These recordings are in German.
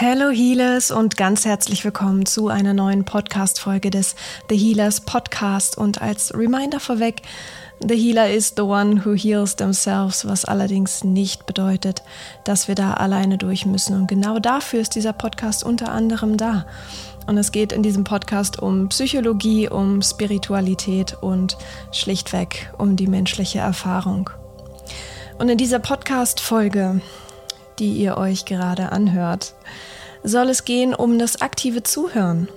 Hello Healers und ganz herzlich willkommen zu einer neuen Podcast-Folge des The Healers Podcast. Und als Reminder vorweg, The Healer is the one who heals themselves, was allerdings nicht bedeutet, dass wir da alleine durch müssen. Und genau dafür ist dieser Podcast unter anderem da. Und es geht in diesem Podcast um Psychologie, um Spiritualität und schlichtweg um die menschliche Erfahrung. Und in dieser Podcast-Folge die ihr euch gerade anhört, soll es gehen um das aktive Zuhören.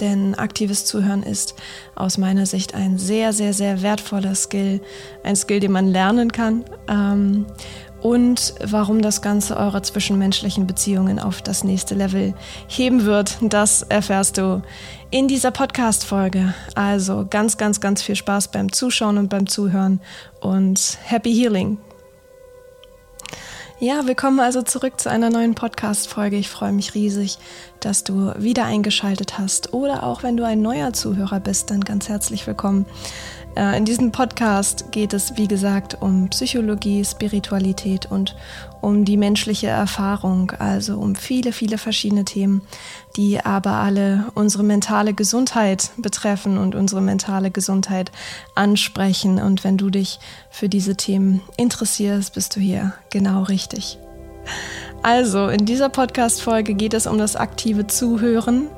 Denn aktives Zuhören ist aus meiner Sicht ein sehr, sehr, sehr wertvoller Skill. Ein Skill, den man lernen kann. Ähm, und warum das Ganze eure zwischenmenschlichen Beziehungen auf das nächste Level heben wird, das erfährst du in dieser Podcast-Folge. Also ganz, ganz, ganz viel Spaß beim Zuschauen und beim Zuhören und Happy Healing. Ja, willkommen also zurück zu einer neuen Podcast-Folge. Ich freue mich riesig, dass du wieder eingeschaltet hast. Oder auch wenn du ein neuer Zuhörer bist, dann ganz herzlich willkommen. Äh, in diesem Podcast geht es, wie gesagt, um Psychologie, Spiritualität und um die menschliche Erfahrung, also um viele, viele verschiedene Themen, die aber alle unsere mentale Gesundheit betreffen und unsere mentale Gesundheit ansprechen. Und wenn du dich für diese Themen interessierst, bist du hier genau richtig. Also, in dieser Podcast-Folge geht es um das aktive Zuhören.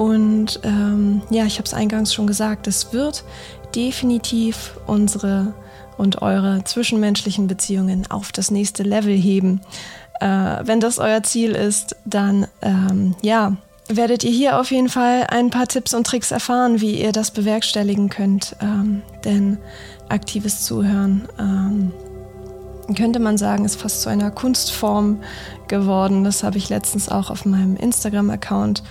Und ähm, ja, ich habe es eingangs schon gesagt, es wird definitiv unsere und eure zwischenmenschlichen Beziehungen auf das nächste Level heben. Äh, wenn das euer Ziel ist, dann ähm, ja, werdet ihr hier auf jeden Fall ein paar Tipps und Tricks erfahren, wie ihr das bewerkstelligen könnt. Ähm, denn aktives Zuhören, ähm, könnte man sagen, ist fast zu einer Kunstform geworden. Das habe ich letztens auch auf meinem Instagram-Account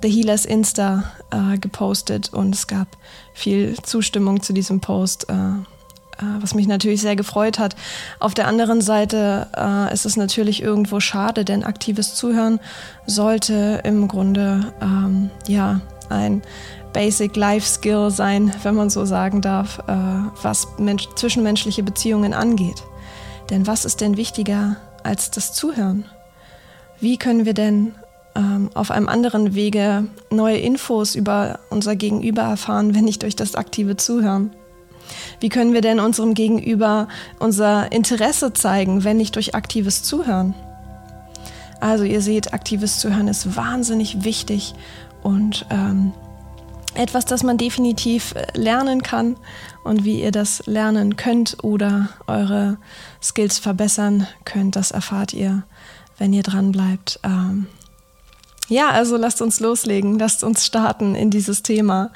The Healers Insta äh, gepostet und es gab viel Zustimmung zu diesem Post, äh, äh, was mich natürlich sehr gefreut hat. Auf der anderen Seite äh, ist es natürlich irgendwo schade, denn aktives Zuhören sollte im Grunde ähm, ja ein Basic Life Skill sein, wenn man so sagen darf, äh, was Mensch zwischenmenschliche Beziehungen angeht. Denn was ist denn wichtiger als das Zuhören? Wie können wir denn ähm, auf einem anderen Wege neue Infos über unser Gegenüber erfahren, wenn nicht durch das aktive Zuhören? Wie können wir denn unserem Gegenüber unser Interesse zeigen, wenn nicht durch aktives Zuhören? Also ihr seht, aktives Zuhören ist wahnsinnig wichtig und ähm, etwas, das man definitiv lernen kann und wie ihr das lernen könnt oder eure Skills verbessern könnt, das erfahrt ihr, wenn ihr dran bleibt. Ähm, ja, also lasst uns loslegen, lasst uns starten in dieses Thema.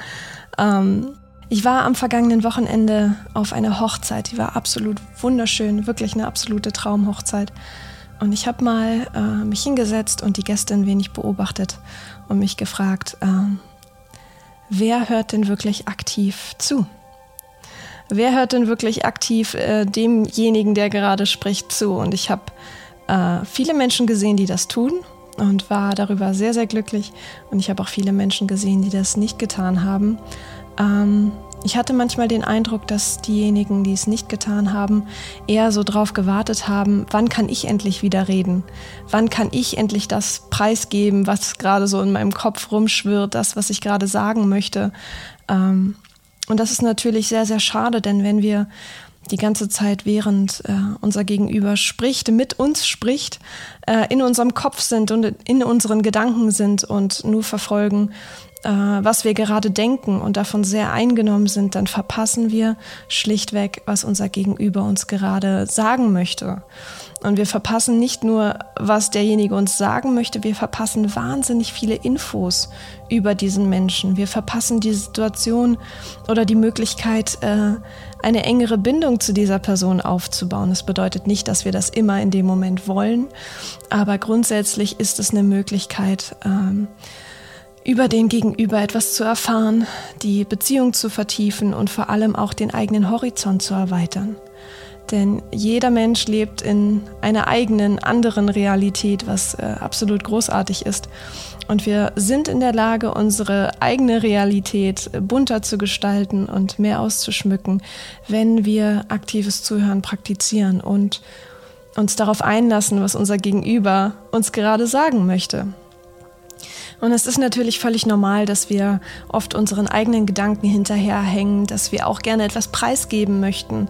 Ähm, ich war am vergangenen Wochenende auf einer Hochzeit, die war absolut wunderschön, wirklich eine absolute Traumhochzeit. Und ich habe mal äh, mich hingesetzt und die Gäste ein wenig beobachtet und mich gefragt, äh, wer hört denn wirklich aktiv zu? Wer hört denn wirklich aktiv äh, demjenigen, der gerade spricht, zu? Und ich habe äh, viele Menschen gesehen, die das tun und war darüber sehr, sehr glücklich. Und ich habe auch viele Menschen gesehen, die das nicht getan haben. Ähm, ich hatte manchmal den Eindruck, dass diejenigen, die es nicht getan haben, eher so drauf gewartet haben, wann kann ich endlich wieder reden? Wann kann ich endlich das preisgeben, was gerade so in meinem Kopf rumschwirrt, das, was ich gerade sagen möchte? Ähm, und das ist natürlich sehr, sehr schade, denn wenn wir die ganze Zeit, während äh, unser Gegenüber spricht, mit uns spricht, äh, in unserem Kopf sind und in unseren Gedanken sind und nur verfolgen, äh, was wir gerade denken und davon sehr eingenommen sind, dann verpassen wir schlichtweg, was unser Gegenüber uns gerade sagen möchte. Und wir verpassen nicht nur, was derjenige uns sagen möchte, wir verpassen wahnsinnig viele Infos über diesen Menschen. Wir verpassen die Situation oder die Möglichkeit, äh, eine engere Bindung zu dieser Person aufzubauen. Das bedeutet nicht, dass wir das immer in dem Moment wollen, aber grundsätzlich ist es eine Möglichkeit, ähm, über den Gegenüber etwas zu erfahren, die Beziehung zu vertiefen und vor allem auch den eigenen Horizont zu erweitern. Denn jeder Mensch lebt in einer eigenen, anderen Realität, was äh, absolut großartig ist. Und wir sind in der Lage, unsere eigene Realität bunter zu gestalten und mehr auszuschmücken, wenn wir aktives Zuhören praktizieren und uns darauf einlassen, was unser Gegenüber uns gerade sagen möchte. Und es ist natürlich völlig normal, dass wir oft unseren eigenen Gedanken hinterherhängen, dass wir auch gerne etwas preisgeben möchten,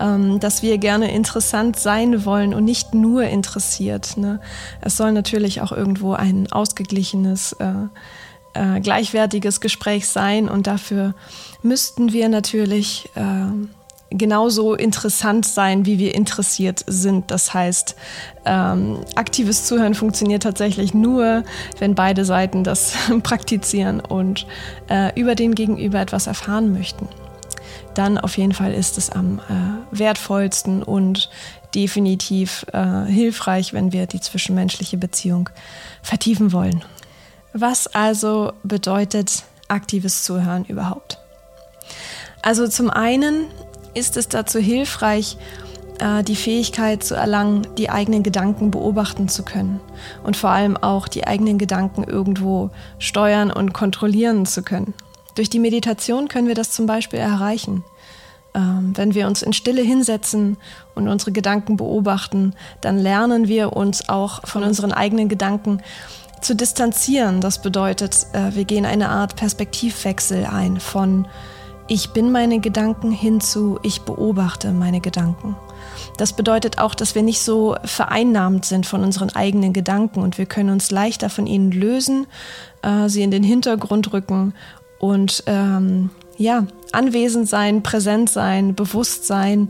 ähm, dass wir gerne interessant sein wollen und nicht nur interessiert. Ne? Es soll natürlich auch irgendwo ein ausgeglichenes, äh, äh, gleichwertiges Gespräch sein und dafür müssten wir natürlich äh, genauso interessant sein, wie wir interessiert sind. Das heißt, ähm, aktives Zuhören funktioniert tatsächlich nur, wenn beide Seiten das praktizieren und äh, über den Gegenüber etwas erfahren möchten. Dann auf jeden Fall ist es am äh, wertvollsten und definitiv äh, hilfreich, wenn wir die zwischenmenschliche Beziehung vertiefen wollen. Was also bedeutet aktives Zuhören überhaupt? Also zum einen ist es dazu hilfreich, äh, die Fähigkeit zu erlangen, die eigenen Gedanken beobachten zu können und vor allem auch die eigenen Gedanken irgendwo steuern und kontrollieren zu können. Durch die Meditation können wir das zum Beispiel erreichen. Ähm, wenn wir uns in Stille hinsetzen und unsere Gedanken beobachten, dann lernen wir uns auch von unseren eigenen Gedanken zu distanzieren. Das bedeutet, äh, wir gehen eine Art Perspektivwechsel ein von ich bin meine Gedanken hinzu, ich beobachte meine Gedanken. Das bedeutet auch, dass wir nicht so vereinnahmt sind von unseren eigenen Gedanken und wir können uns leichter von ihnen lösen, äh, sie in den Hintergrund rücken und ähm, ja, anwesend sein, präsent sein, bewusst sein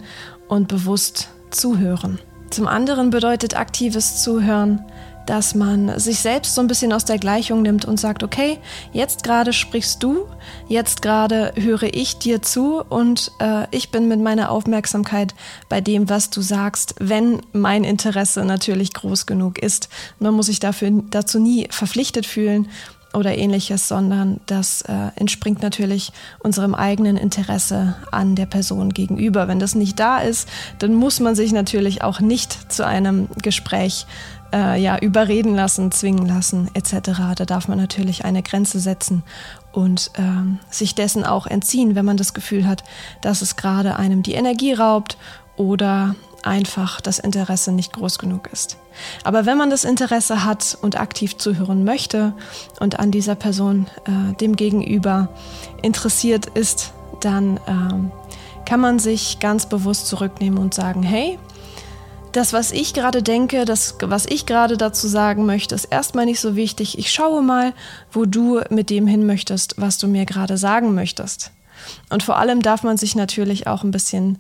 und bewusst zuhören. Zum anderen bedeutet aktives Zuhören, dass man sich selbst so ein bisschen aus der Gleichung nimmt und sagt, okay, jetzt gerade sprichst du, jetzt gerade höre ich dir zu und äh, ich bin mit meiner Aufmerksamkeit bei dem, was du sagst, wenn mein Interesse natürlich groß genug ist. Man muss sich dafür dazu nie verpflichtet fühlen oder ähnliches, sondern das äh, entspringt natürlich unserem eigenen Interesse an der Person gegenüber. Wenn das nicht da ist, dann muss man sich natürlich auch nicht zu einem Gespräch äh, ja, überreden lassen, zwingen lassen etc. Da darf man natürlich eine Grenze setzen und ähm, sich dessen auch entziehen, wenn man das Gefühl hat, dass es gerade einem die Energie raubt oder einfach das Interesse nicht groß genug ist. Aber wenn man das Interesse hat und aktiv zuhören möchte und an dieser Person, äh, dem Gegenüber interessiert ist, dann ähm, kann man sich ganz bewusst zurücknehmen und sagen, hey, das, was ich gerade denke, das, was ich gerade dazu sagen möchte, ist erstmal nicht so wichtig. Ich schaue mal, wo du mit dem hin möchtest, was du mir gerade sagen möchtest. Und vor allem darf man sich natürlich auch ein bisschen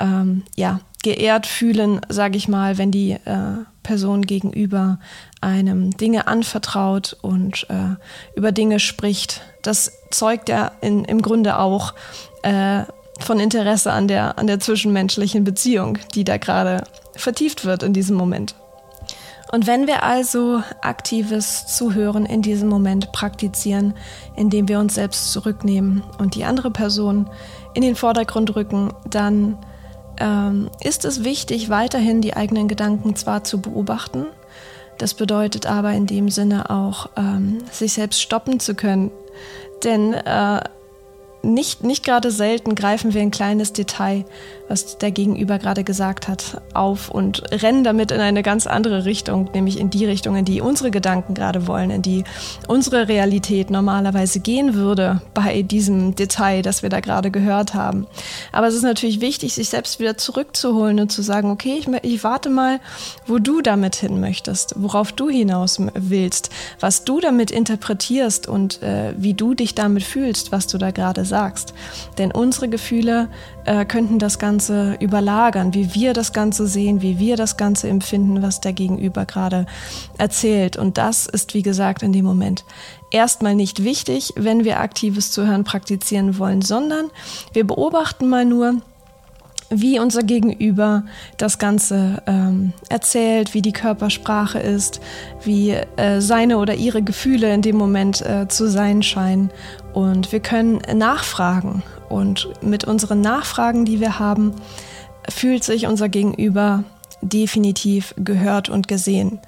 ähm, ja, geehrt fühlen, sage ich mal, wenn die äh, Person gegenüber einem Dinge anvertraut und äh, über Dinge spricht. Das zeugt ja in, im Grunde auch äh, von Interesse an der, an der zwischenmenschlichen Beziehung, die da gerade vertieft wird in diesem Moment. Und wenn wir also aktives Zuhören in diesem Moment praktizieren, indem wir uns selbst zurücknehmen und die andere Person in den Vordergrund rücken, dann ähm, ist es wichtig, weiterhin die eigenen Gedanken zwar zu beobachten, das bedeutet aber in dem Sinne auch, ähm, sich selbst stoppen zu können. Denn äh, nicht, nicht gerade selten greifen wir ein kleines Detail, was der Gegenüber gerade gesagt hat, auf und rennen damit in eine ganz andere Richtung, nämlich in die Richtung, in die unsere Gedanken gerade wollen, in die unsere Realität normalerweise gehen würde bei diesem Detail, das wir da gerade gehört haben. Aber es ist natürlich wichtig, sich selbst wieder zurückzuholen und zu sagen, okay, ich, ich warte mal, wo du damit hin möchtest, worauf du hinaus willst, was du damit interpretierst und äh, wie du dich damit fühlst, was du da gerade sagst sagst. Denn unsere Gefühle äh, könnten das Ganze überlagern, wie wir das Ganze sehen, wie wir das Ganze empfinden, was der Gegenüber gerade erzählt. Und das ist, wie gesagt, in dem Moment erstmal nicht wichtig, wenn wir aktives Zuhören praktizieren wollen, sondern wir beobachten mal nur, wie unser Gegenüber das Ganze ähm, erzählt, wie die Körpersprache ist, wie äh, seine oder ihre Gefühle in dem Moment äh, zu sein scheinen. Und wir können nachfragen. Und mit unseren Nachfragen, die wir haben, fühlt sich unser Gegenüber definitiv gehört und gesehen.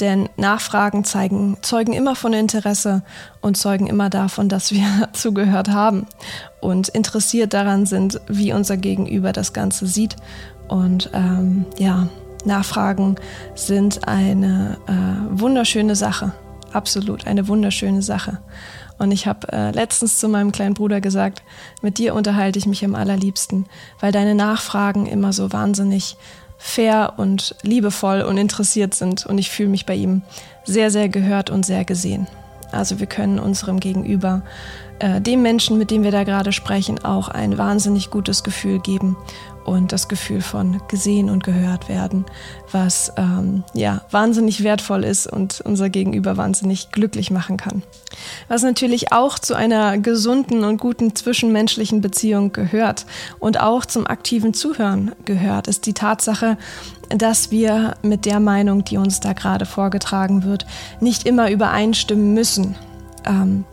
Denn Nachfragen zeigen, zeugen immer von Interesse und zeugen immer davon, dass wir zugehört haben und interessiert daran sind, wie unser Gegenüber das Ganze sieht. Und ähm, ja, Nachfragen sind eine äh, wunderschöne Sache. absolut eine wunderschöne Sache. Und ich habe äh, letztens zu meinem kleinen Bruder gesagt, mit dir unterhalte ich mich am allerliebsten, weil deine Nachfragen immer so wahnsinnig fair und liebevoll und interessiert sind. Und ich fühle mich bei ihm sehr, sehr gehört und sehr gesehen. Also wir können unserem Gegenüber äh, dem Menschen, mit dem wir da gerade sprechen, auch ein wahnsinnig gutes Gefühl geben und das Gefühl von gesehen und gehört werden, was ähm, ja wahnsinnig wertvoll ist und unser Gegenüber wahnsinnig glücklich machen kann. Was natürlich auch zu einer gesunden und guten zwischenmenschlichen Beziehung gehört und auch zum aktiven Zuhören gehört, ist die Tatsache, dass wir mit der Meinung, die uns da gerade vorgetragen wird, nicht immer übereinstimmen müssen. Ähm,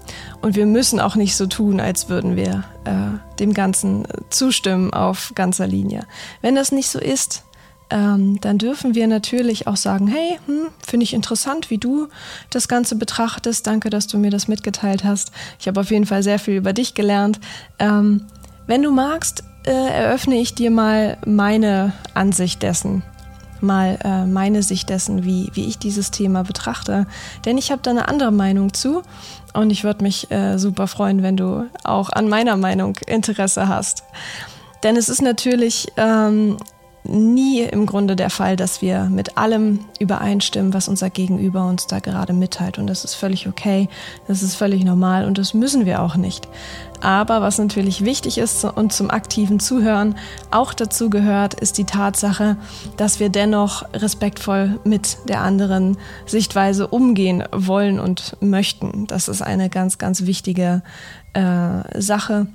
und wir müssen auch nicht so tun, als würden wir äh, dem Ganzen zustimmen auf ganzer Linie. Wenn das nicht so ist, ähm, dann dürfen wir natürlich auch sagen, hey, hm, finde ich interessant, wie du das Ganze betrachtest. Danke, dass du mir das mitgeteilt hast. Ich habe auf jeden Fall sehr viel über dich gelernt. Ähm, wenn du magst, äh, eröffne ich dir mal meine Ansicht dessen, mal äh, meine Sicht dessen, wie, wie ich dieses Thema betrachte. Denn ich habe da eine andere Meinung zu und ich würde mich äh, super freuen, wenn du auch an meiner Meinung Interesse hast. Denn es ist natürlich ähm, nie im Grunde der Fall, dass wir mit allem übereinstimmen, was unser Gegenüber uns da gerade mitteilt. Und das ist völlig okay, das ist völlig normal und das müssen wir auch nicht. Aber was natürlich wichtig ist und zum aktiven Zuhören auch dazu gehört, ist die Tatsache, dass wir dennoch respektvoll mit der anderen Sichtweise umgehen wollen und möchten. Das ist eine ganz, ganz wichtige äh, Sache.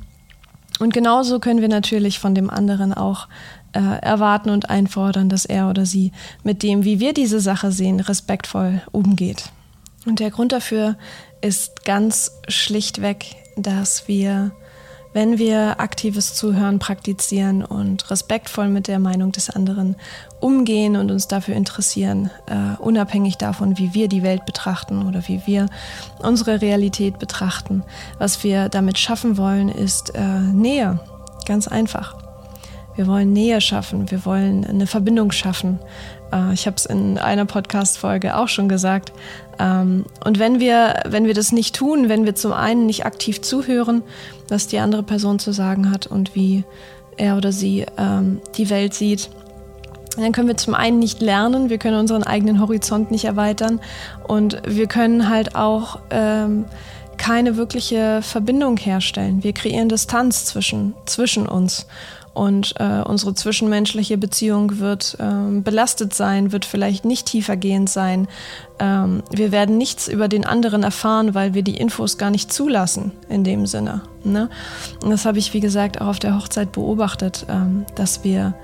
Und genauso können wir natürlich von dem anderen auch äh, erwarten und einfordern, dass er oder sie mit dem, wie wir diese Sache sehen, respektvoll umgeht. Und der Grund dafür ist ganz schlichtweg, dass wir, wenn wir aktives Zuhören praktizieren und respektvoll mit der Meinung des anderen umgehen und uns dafür interessieren, uh, unabhängig davon, wie wir die Welt betrachten oder wie wir unsere Realität betrachten, was wir damit schaffen wollen, ist uh, Nähe. Ganz einfach. Wir wollen Nähe schaffen, wir wollen eine Verbindung schaffen. Äh, ich habe es in einer Podcast-Folge auch schon gesagt. Ähm, und wenn wir, wenn wir das nicht tun, wenn wir zum einen nicht aktiv zuhören, was die andere Person zu sagen hat und wie er oder sie ähm, die Welt sieht, dann können wir zum einen nicht lernen, wir können unseren eigenen Horizont nicht erweitern und wir können halt auch ähm, keine wirkliche Verbindung herstellen. Wir kreieren Distanz zwischen, zwischen uns und äh, unsere zwischenmenschliche Beziehung wird ähm, belastet sein, wird vielleicht nicht tiefergehend sein. Ähm, wir werden nichts über den anderen erfahren, weil wir die Infos gar nicht zulassen in dem Sinne. Ne? Und das habe ich, wie gesagt, auch auf der Hochzeit beobachtet, ähm, dass wir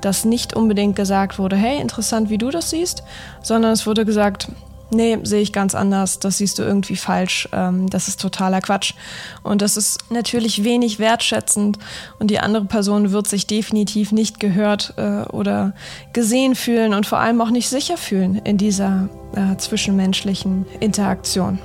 dass nicht unbedingt gesagt wurde, hey, interessant, wie du das siehst, sondern es wurde gesagt, nee, sehe ich ganz anders, das siehst du irgendwie falsch, ähm, das ist totaler Quatsch. Und das ist natürlich wenig wertschätzend und die andere Person wird sich definitiv nicht gehört äh, oder gesehen fühlen und vor allem auch nicht sicher fühlen in dieser äh, zwischenmenschlichen Interaktion.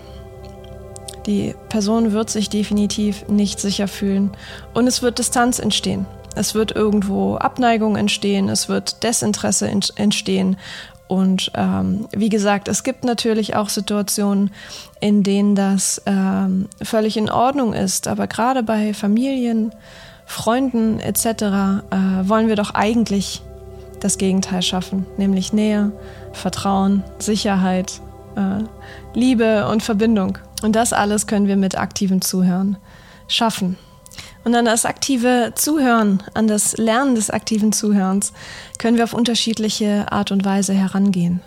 Die Person wird sich definitiv nicht sicher fühlen und es wird Distanz entstehen. Es wird irgendwo Abneigung entstehen, es wird Desinteresse entstehen und ähm, wie gesagt, es gibt natürlich auch Situationen, in denen das ähm, völlig in Ordnung ist. Aber gerade bei Familien, Freunden etc. Äh, wollen wir doch eigentlich das Gegenteil schaffen, nämlich Nähe, Vertrauen, Sicherheit, äh, Liebe und Verbindung. Und das alles können wir mit aktivem Zuhören schaffen. Und an das aktive Zuhören, an das Lernen des aktiven Zuhörens können wir auf unterschiedliche Art und Weise herangehen.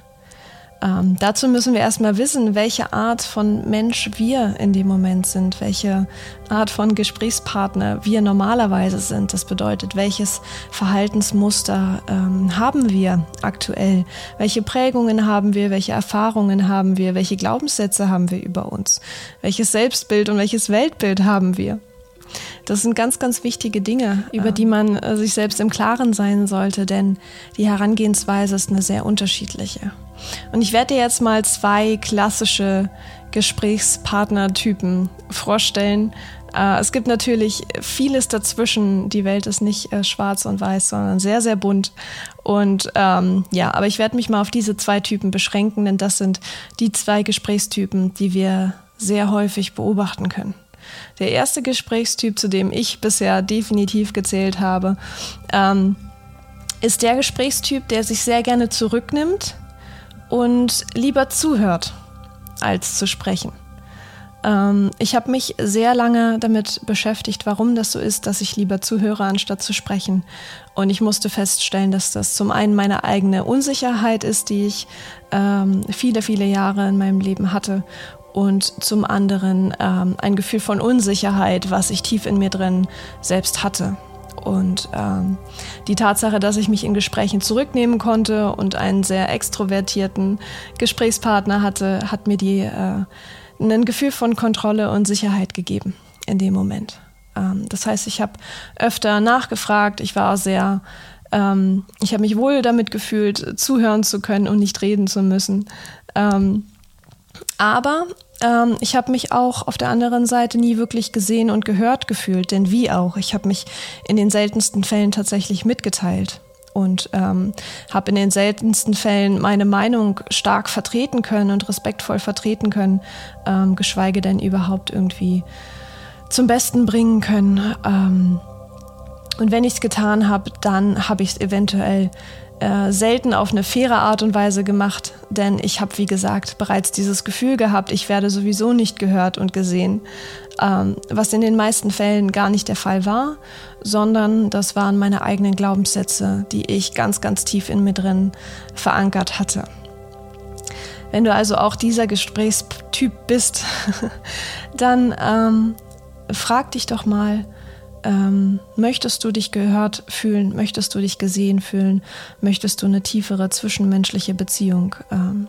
Ähm, dazu müssen wir erstmal wissen, welche Art von Mensch wir in dem Moment sind, welche Art von Gesprächspartner wir normalerweise sind. Das bedeutet, welches Verhaltensmuster ähm, haben wir aktuell, welche Prägungen haben wir, welche Erfahrungen haben wir, welche Glaubenssätze haben wir über uns, welches Selbstbild und welches Weltbild haben wir. Das sind ganz, ganz wichtige Dinge, über die man äh, sich selbst im Klaren sein sollte, denn die Herangehensweise ist eine sehr unterschiedliche. Und ich werde dir jetzt mal zwei klassische Gesprächspartnertypen vorstellen, Äh, es gibt natürlich vieles dazwischen. Die Welt ist nicht äh, schwarz und weiß, sondern sehr, sehr bunt. Und ähm, ja, aber ich werde mich mal auf diese zwei Typen beschränken, denn das sind die zwei Gesprächstypen, die wir sehr häufig beobachten können. Der erste Gesprächstyp, zu dem ich bisher definitiv gezählt habe, ähm, ist der Gesprächstyp, der sich sehr gerne zurücknimmt und lieber zuhört, als zu sprechen. Ähm, ich habe mich sehr lange damit beschäftigt, warum das so ist, dass ich lieber zuhöre, anstatt zu sprechen. Und ich musste feststellen, dass das zum einen meine eigene Unsicherheit ist, die ich ähm, viele, viele Jahre in meinem Leben hatte und zum anderen ähm, ein Gefühl von Unsicherheit, was ich tief in mir drin selbst hatte. Und ähm, die Tatsache, dass ich mich in Gesprächen zurücknehmen konnte und einen sehr extrovertierten Gesprächspartner hatte, hat mir die, äh, ein Gefühl von Kontrolle und Sicherheit gegeben in dem Moment. Ähm, das heißt, ich habe öfter nachgefragt, ich war sehr, ähm, ich habe mich wohl damit gefühlt, zuhören zu können und nicht reden zu müssen. Ähm, aber ähm, ich habe mich auch auf der anderen Seite nie wirklich gesehen und gehört gefühlt, denn wie auch, ich habe mich in den seltensten Fällen tatsächlich mitgeteilt und ähm, habe in den seltensten Fällen meine Meinung stark vertreten können und respektvoll vertreten können, ähm, geschweige denn überhaupt irgendwie zum Besten bringen können. Ähm, und wenn ich es getan habe, dann habe ich es eventuell äh, selten auf eine faire Art und Weise gemacht, denn ich habe, wie gesagt, bereits dieses Gefühl gehabt, ich werde sowieso nicht gehört und gesehen, ähm, was in den meisten Fällen gar nicht der Fall war, sondern das waren meine eigenen Glaubenssätze, die ich ganz, ganz tief in mir drin verankert hatte. Wenn du also auch dieser Gesprächstyp bist, dann ähm, frag dich doch mal, ähm, möchtest du dich gehört fühlen? Möchtest du dich gesehen fühlen? Möchtest du eine tiefere zwischenmenschliche Beziehung ähm,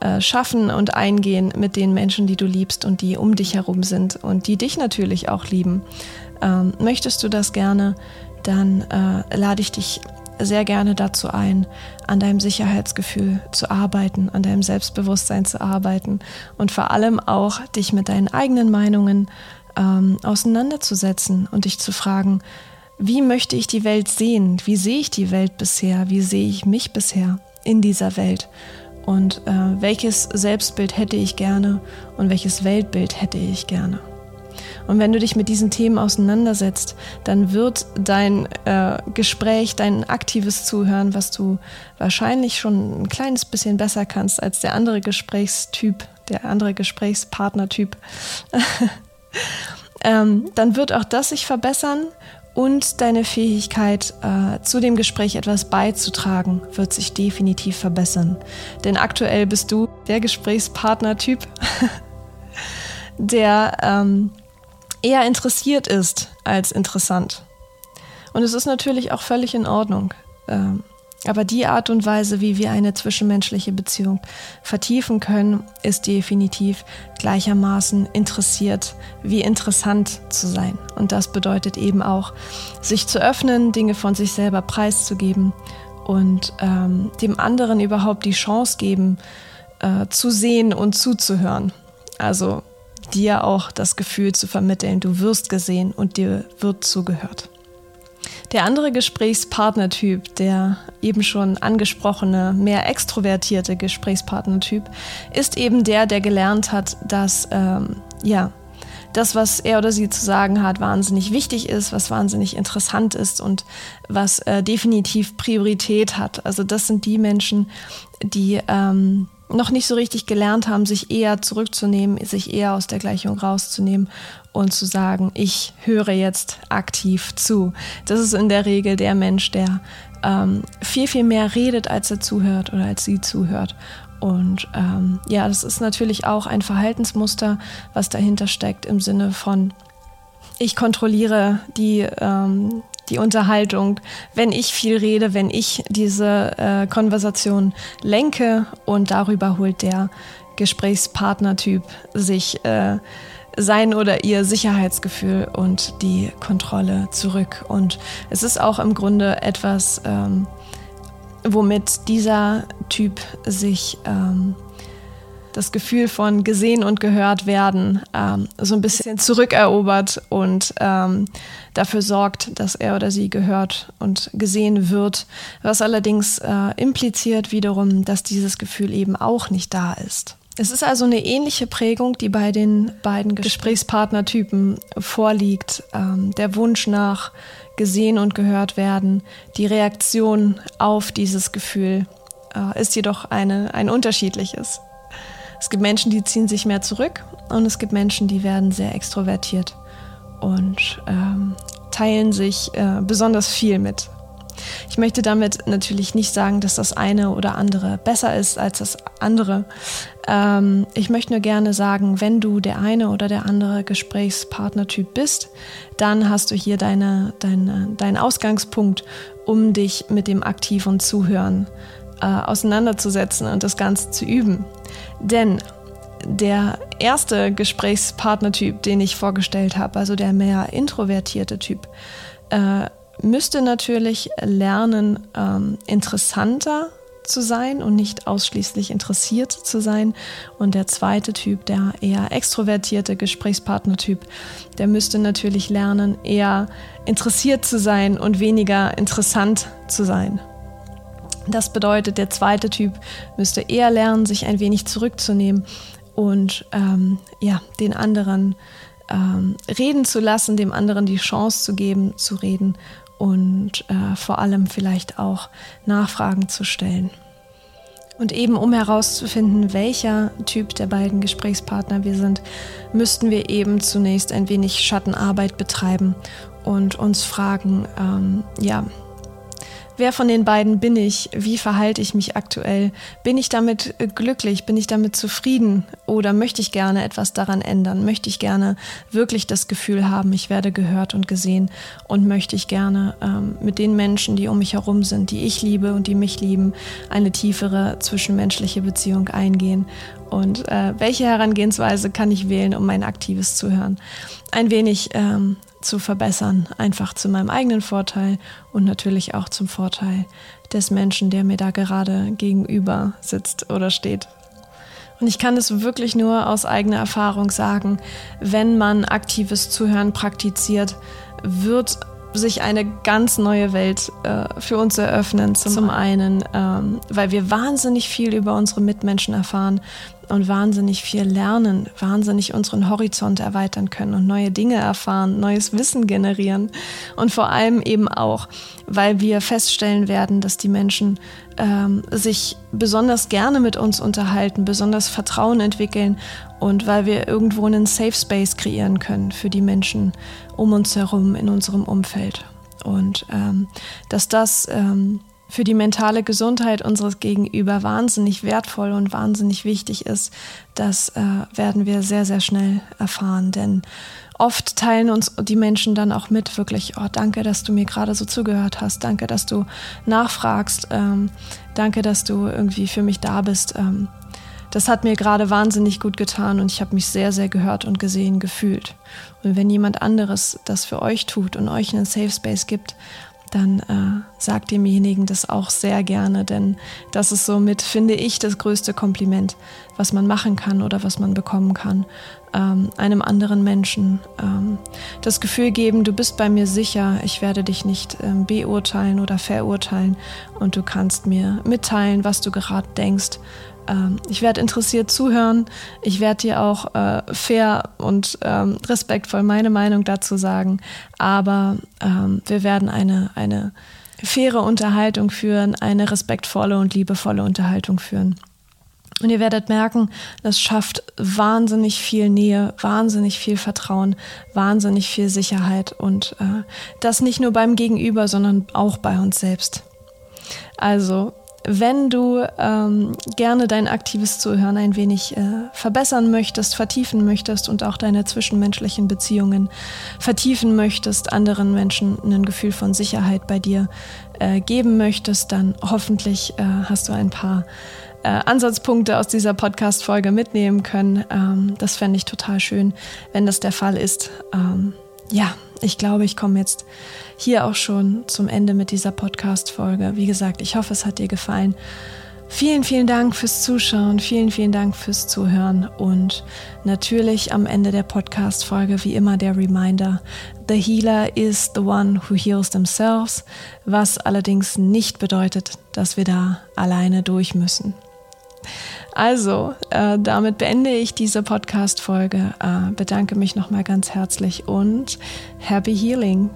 äh, schaffen und eingehen mit den Menschen, die du liebst und die um dich herum sind und die dich natürlich auch lieben? Ähm, möchtest du das gerne? Dann äh, lade ich dich sehr gerne dazu ein, an deinem Sicherheitsgefühl zu arbeiten, an deinem Selbstbewusstsein zu arbeiten und vor allem auch dich mit deinen eigenen Meinungen ähm, auseinanderzusetzen und dich zu fragen, wie möchte ich die Welt sehen? Wie sehe ich die Welt bisher? Wie sehe ich mich bisher in dieser Welt? Und äh, welches Selbstbild hätte ich gerne und welches Weltbild hätte ich gerne? Und wenn du dich mit diesen Themen auseinandersetzt, dann wird dein äh, Gespräch, dein aktives Zuhören, was du wahrscheinlich schon ein kleines bisschen besser kannst als der andere Gesprächstyp, der andere Gesprächspartnertyp, ähm, dann wird auch das sich verbessern und deine Fähigkeit, äh, zu dem Gespräch etwas beizutragen, wird sich definitiv verbessern. Denn aktuell bist du der Gesprächspartner-Typ, der ähm, eher interessiert ist als interessant. Und es ist natürlich auch völlig in Ordnung. Ähm, aber die Art und Weise, wie wir eine zwischenmenschliche Beziehung vertiefen können, ist definitiv gleichermaßen interessiert wie interessant zu sein. Und das bedeutet eben auch, sich zu öffnen, Dinge von sich selber preiszugeben und ähm, dem anderen überhaupt die Chance geben, äh, zu sehen und zuzuhören. Also dir auch das Gefühl zu vermitteln, du wirst gesehen und dir wird zugehört. Der andere Gesprächspartnertyp, der eben schon angesprochene, mehr extrovertierte Gesprächspartnertyp, ist eben der, der gelernt hat, dass ähm, ja, das, was er oder sie zu sagen hat, wahnsinnig wichtig ist, was wahnsinnig interessant ist und was äh, definitiv Priorität hat. Also das sind die Menschen, die ähm, noch nicht so richtig gelernt haben, sich eher zurückzunehmen, sich eher aus der Gleichung rauszunehmen und zu sagen, ich höre jetzt aktiv zu. Das ist in der Regel der Mensch, der ähm, viel, viel mehr redet, als er zuhört oder als sie zuhört. Und ähm, ja, das ist natürlich auch ein Verhaltensmuster, was dahinter steckt im Sinne von, ich kontrolliere die, ähm, die Unterhaltung, wenn ich viel rede, wenn ich diese äh, Konversation lenke und darüber holt der Gesprächspartnertyp sich äh, sein oder ihr Sicherheitsgefühl und die Kontrolle zurück. Und es ist auch im Grunde etwas, ähm, womit dieser Typ sich ähm, das Gefühl von gesehen und gehört werden ähm, so ein bisschen zurückerobert und ähm, dafür sorgt, dass er oder sie gehört und gesehen wird, was allerdings äh, impliziert wiederum, dass dieses Gefühl eben auch nicht da ist. Es ist also eine ähnliche Prägung, die bei den beiden Gesprächspartnertypen vorliegt. Ähm, der Wunsch nach gesehen und gehört werden, die Reaktion auf dieses Gefühl äh, ist jedoch eine, ein unterschiedliches. Es gibt Menschen, die ziehen sich mehr zurück und es gibt Menschen, die werden sehr extrovertiert und ähm, teilen sich äh, besonders viel mit. Ich möchte damit natürlich nicht sagen, dass das eine oder andere besser ist als das andere. Ähm, ich möchte nur gerne sagen, wenn du der eine oder der andere Gesprächspartnertyp bist, dann hast du hier deine, deine, deinen Ausgangspunkt, um dich mit dem aktiven Zuhören äh, auseinanderzusetzen und das Ganze zu üben. Denn der erste Gesprächspartnertyp, den ich vorgestellt habe, also der mehr introvertierte Typ, äh, müsste natürlich lernen, ähm, interessanter zu sein und nicht ausschließlich interessiert zu sein. Und der zweite Typ, der eher extrovertierte Gesprächspartnertyp, der müsste natürlich lernen, eher interessiert zu sein und weniger interessant zu sein. Das bedeutet, der zweite Typ müsste eher lernen, sich ein wenig zurückzunehmen und ähm, ja, den anderen ähm, reden zu lassen, dem anderen die Chance zu geben, zu reden und äh, vor allem vielleicht auch Nachfragen zu stellen. Und eben um herauszufinden, welcher Typ der beiden Gesprächspartner wir sind, müssten wir eben zunächst ein wenig Schattenarbeit betreiben und uns fragen, ähm, ja, Wer von den beiden bin ich? Wie verhalte ich mich aktuell? Bin ich damit glücklich? Bin ich damit zufrieden? Oder möchte ich gerne etwas daran ändern? Möchte ich gerne wirklich das Gefühl haben, ich werde gehört und gesehen? Und möchte ich gerne ähm, mit den Menschen, die um mich herum sind, die ich liebe und die mich lieben, eine tiefere zwischenmenschliche Beziehung eingehen? Und äh, welche Herangehensweise kann ich wählen, um mein aktives Zuhören ein wenig ähm, zu verbessern, einfach zu meinem eigenen Vorteil und natürlich auch zum Vorteil des Menschen, der mir da gerade gegenüber sitzt oder steht. Und ich kann es wirklich nur aus eigener Erfahrung sagen, wenn man aktives Zuhören praktiziert, wird sich eine ganz neue Welt äh, für uns eröffnen. Zum, Zum einen, ähm, weil wir wahnsinnig viel über unsere Mitmenschen erfahren und wahnsinnig viel lernen, wahnsinnig unseren Horizont erweitern können und neue Dinge erfahren, neues Wissen generieren. Und vor allem eben auch, weil wir feststellen werden, dass die Menschen ähm, sich besonders gerne mit uns unterhalten, besonders Vertrauen entwickeln und weil wir irgendwo einen Safe Space kreieren können für die Menschen um uns herum in unserem Umfeld. Und ähm, dass das ähm, für die mentale Gesundheit unseres Gegenüber wahnsinnig wertvoll und wahnsinnig wichtig ist, das äh, werden wir sehr, sehr schnell erfahren. Denn oft teilen uns die Menschen dann auch mit, wirklich, oh, danke, dass du mir gerade so zugehört hast, danke, dass du nachfragst, ähm, danke, dass du irgendwie für mich da bist. Ähm, das hat mir gerade wahnsinnig gut getan und ich habe mich sehr, sehr gehört und gesehen gefühlt. Und wenn jemand anderes das für euch tut und euch einen Safe Space gibt, dann äh, sagt demjenigen das auch sehr gerne, denn das ist somit, finde ich, das größte Kompliment, was man machen kann oder was man bekommen kann, ähm, einem anderen Menschen ähm, das Gefühl geben, du bist bei mir sicher, ich werde dich nicht ähm, beurteilen oder verurteilen und du kannst mir mitteilen, was du gerade denkst ähm, ich werde interessiert zuhören. Ich werde dir auch äh, fair und ähm, respektvoll meine Meinung dazu sagen. Aber ähm, wir werden eine, eine faire Unterhaltung führen, eine respektvolle und liebevolle Unterhaltung führen. Und ihr werdet merken, das schafft wahnsinnig viel Nähe, wahnsinnig viel Vertrauen, wahnsinnig viel Sicherheit und äh, das nicht nur beim Gegenüber, sondern auch bei uns selbst. Also wenn du ähm, gerne dein aktives Zuhören ein wenig äh, verbessern möchtest, vertiefen möchtest und auch deine zwischenmenschlichen Beziehungen vertiefen möchtest, anderen Menschen ein Gefühl von Sicherheit bei dir äh, geben möchtest, dann hoffentlich äh, hast du ein paar äh, Ansatzpunkte aus dieser Podcast-Folge mitnehmen können. Ähm, das fände ich total schön, wenn das der Fall ist. Ähm, ja, ich glaube, ich komme jetzt hier auch schon zum Ende mit dieser Podcast-Folge. Wie gesagt, ich hoffe, es hat dir gefallen. Vielen, vielen Dank fürs Zuschauen, vielen, vielen Dank fürs Zuhören und natürlich am Ende der Podcast-Folge wie immer der Reminder, The Healer is the one who heals themselves, was allerdings nicht bedeutet, dass wir da alleine durch müssen. Also, äh, damit beende ich diese Podcast-Folge, äh, bedanke mich nochmal ganz herzlich und Happy Healing!